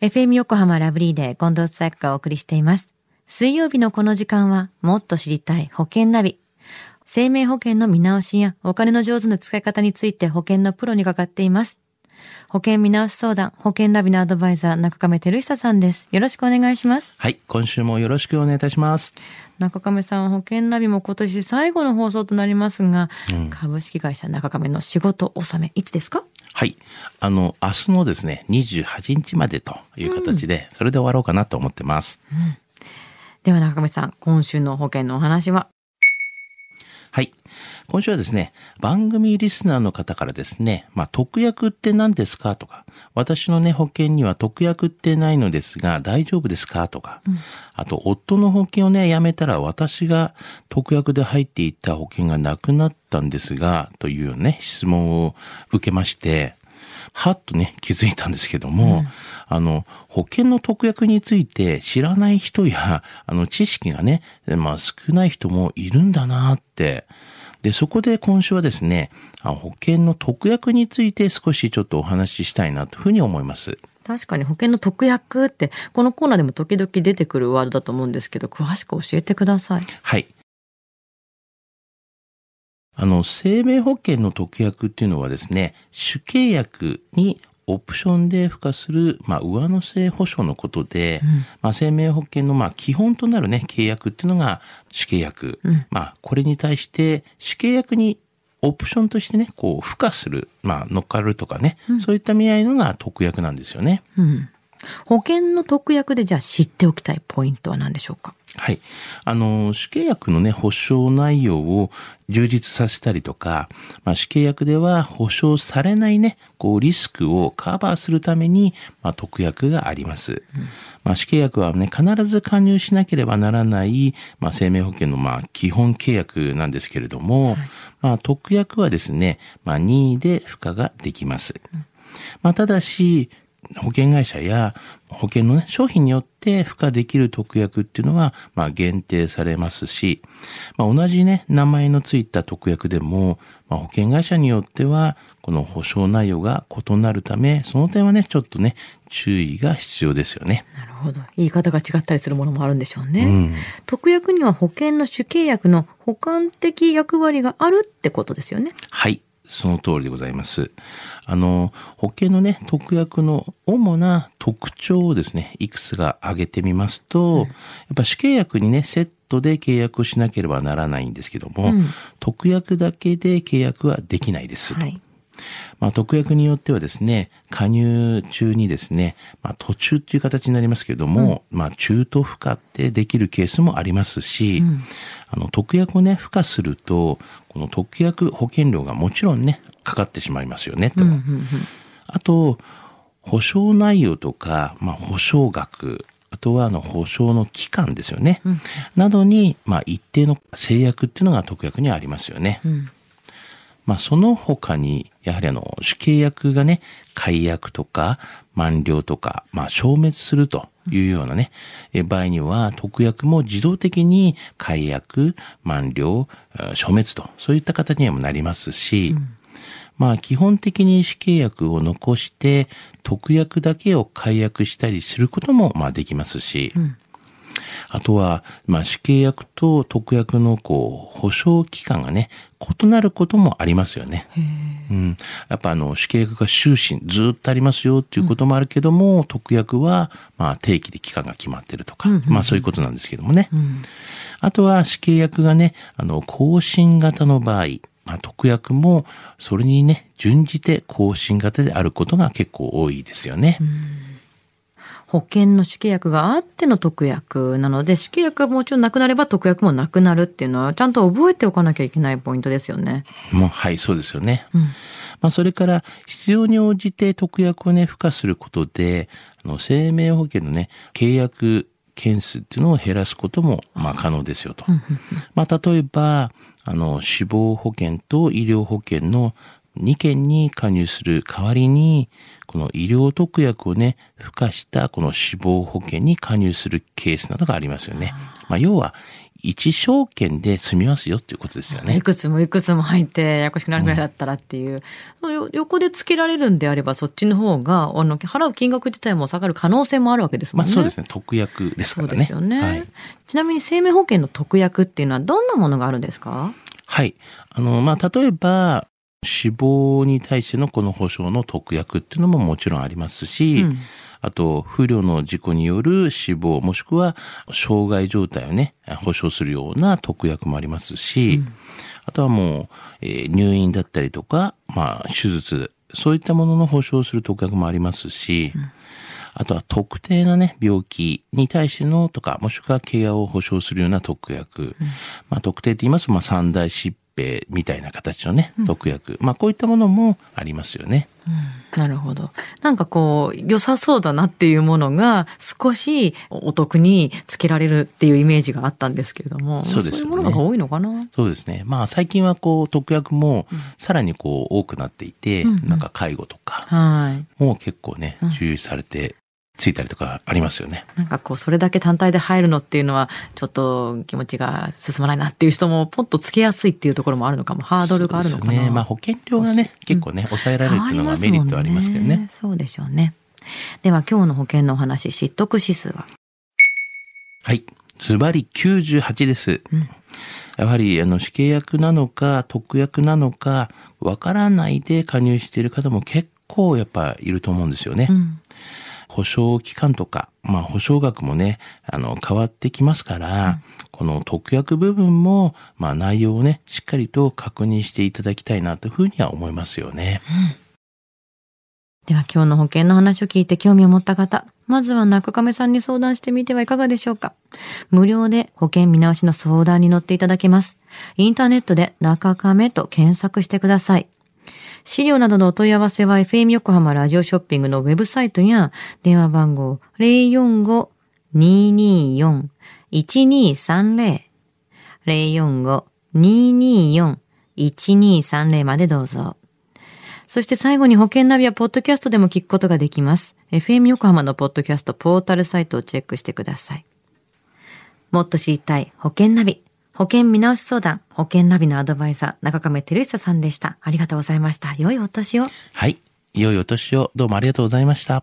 FM 横浜ラブリーで近藤紗友がお送りしています。水曜日のこの時間は、もっと知りたい保険ナビ。生命保険の見直しやお金の上手な使い方について保険のプロにかかっています。保険見直し相談、保険ナビのアドバイザー、中亀照久さんです。よろしくお願いします。はい、今週もよろしくお願いいたします。中亀さん、保険ナビも今年最後の放送となりますが、株式会社中亀の仕事納め、いつですか？はい、あの明日のですね28日までという形で、それで終わろうかなと思ってます。では中亀さん、今週の保険のお話は？はい。今週はですね、番組リスナーの方からですね、まあ、特約って何ですか？とか、私のね、保険には特約ってないのですが、大丈夫ですか？とか、あと、夫の保険をね、やめたら私が特約で入っていた保険がなくなったんですが、というね、質問を受けまして、はっとね、気づいたんですけども、あの、保険の特約について知らない人や、あの、知識がね、まあ少ない人もいるんだなって。で、そこで今週はですね、あ保険の特約について少しちょっとお話ししたいなというふうに思います。確かに保険の特約って、このコーナーでも時々出てくるワードだと思うんですけど、詳しく教えてください。はい。あの、生命保険の特約っていうのはですね、主契約にオプションで付加する、まあ、上乗せ保証のことで、まあ、生命保険の、まあ、基本となるね、契約っていうのが主契約。まあ、これに対して、主契約にオプションとしてね、こう、付加する、まあ、乗っかるとかね、そういった意味合いのが特約なんですよね。うん。保険の特約でじゃあ知っておきたいポイントは何でしょうか？はい。あの、主契約のね、保証内容を充実させたりとか、まあ、主契約では保証されないね、こう、リスクをカバーするために、まあ、特約があります。まあ、主契約はね、必ず加入しなければならない、まあ、生命保険の、まあ、基本契約なんですけれども、まあ、特約はですね、まあ、任意で付加ができます。まあ、ただし、保険会社や保険のね、商品によって付加できる特約っていうのは、まあ、限定されますし、まあ、同じね、名前のついた特約でも、まあ、保険会社によっては、この保証内容が異なるため、その点はね、ちょっとね、注意が必要ですよね。なるほど。言い方が違ったりするものもあるんでしょうね。うん特約には保険の主契約の補完的役割があるってことですよね。はい。その通りでございます。あの、保険のね、特約の主な特徴をですね、いくつか挙げてみますと、やっぱ主契約にね、セットで契約をしなければならないんですけども、特約だけで契約はできないですと。はい。まあ、特約によってはですね、加入中にですね、まあ、途中っていう形になりますけれども、まあ、中途付加ってできるケースもありますし、あの、特約をね、付加すると、この特約保険料がもちろんね、かかってしまいますよね、と。あと、保証内容とか、まあ、保証額、あとはあの保証の期間ですよね。などに、まあ、一定の制約っていうのが特約にはありますよね。まあ、その他に、やはりあの、主契約がね、解約とか、満了とか、まあ、消滅するというようなね、え場合には、特約も自動的に解約、満了、えー消滅と、そういった形にもなりますし、まあ、基本的に主契約を残して、特約だけを解約したりすることも、まあ、できますし、あとは、まあ、主契約と特約の、こう、保証期間がね、異なることもありますよね。うん。やっぱあの、主契約が終身ずっとありますよっていうこともあるけども、特約は、まあ、定期で期間が決まってるとか、まあ、そういうことなんですけどもね。あとは、主契約がね、あの、更新型の場合、まあ、特約も、それにね、準じて更新型であることが結構多いですよね。保険の主契約があっての特約なので、主契約がもちろんなくなれば特約もなくなるっていうのは、ちゃんと覚えておかなきゃいけないポイントですよね。もう、はい、そうですよね。まあ、それから、必要に応じて特約をね、付加することで、あの、生命保険のね、契約件数っていうのを減らすことも、まあ、可能ですよと。まあ、例えば、あの、死亡保険と医療保険の2件に加入する代わりに、この医療特約をね、付加したこの死亡保険に加入するケースなどがありますよね。まあ、要は、一証券で済みますよっていうことですよね。いくつもいくつも入ってややこしくなるぐらいだったらっていう、うん、横でつけられるんであればそっちの方があの払う金額自体も下がる可能性もあるわけですもんね。まあそうですね特約ですからね。そうですよね、はい、ちなみに生命保険の特約っていうのはどんなものがあるんですか？はい。あの、まあ、例えば、死亡に対してのこの保障の特約っていうのももちろんありますし、うん。あと、不慮の事故による死亡、もしくは障害状態をね、保障するような特約もありますし、うん、あとはもう、えー、入院だったりとか、まあ、手術、そういったものの保障する特約もありますし、うん、あとは特定なね、病気に対してのとか、もしくはケアを保障するような特約。うん、まあ、特定って言いますと、まあ、三大疾病みたいな形のね、特約。まあ、こういったものもありますよね。なるほど。なんかこう、良さそうだなっていうものが少しお得につけられるっていうイメージがあったんですけれども、そうですね。そういうものが多いのかな？そうですね。まあ最近はこう、特約もさらにこう多くなっていて、うん、なんか介護とか、はい。もう結構ね、重視されてついたりとかありますよね。なんかこう、それだけ単体で入るのっていうのは、ちょっと気持ちが進まないなっていう人も、ポンとつけやすいっていうところもあるのかも、ハードルがあるのかな。ね。まあ保険料がね、結構ね、抑えられるっていうのがメリットありますけどね。ねそうでしょうね。では今日の保険のお話、知得指数は？はい。ズバリ98です。うんやはり、あの、死刑役なのか、特約なのか、わからないで加入している方も結構やっぱいると思うんですよね。うん保証期間とか、まあ保証額もね、あの、変わってきますから、うん、この特約部分も、まあ内容をね、しっかりと確認していただきたいなというふうには思いますよね。うん、では今日の保険の話を聞いて興味を持った方、まずは中亀さんに相談してみてはいかがでしょうか。無料で保険見直しの相談に乗っていただけます。インターネットで中亀と検索してください。資料などのお問い合わせは FM 横浜ラジオショッピングのウェブサイトや電話番号045-224-1230 045-224-1230までどうぞ。そして最後に保険ナビはポッドキャストでも聞くことができます。FM 横浜のポッドキャストポータルサイトをチェックしてください。もっと知りたい保険ナビ。保険見直し相談、保険ナビのアドバイザー、中亀照久さんでした。ありがとうございました。良いお年を。はい。良いお年を。どうもありがとうございました。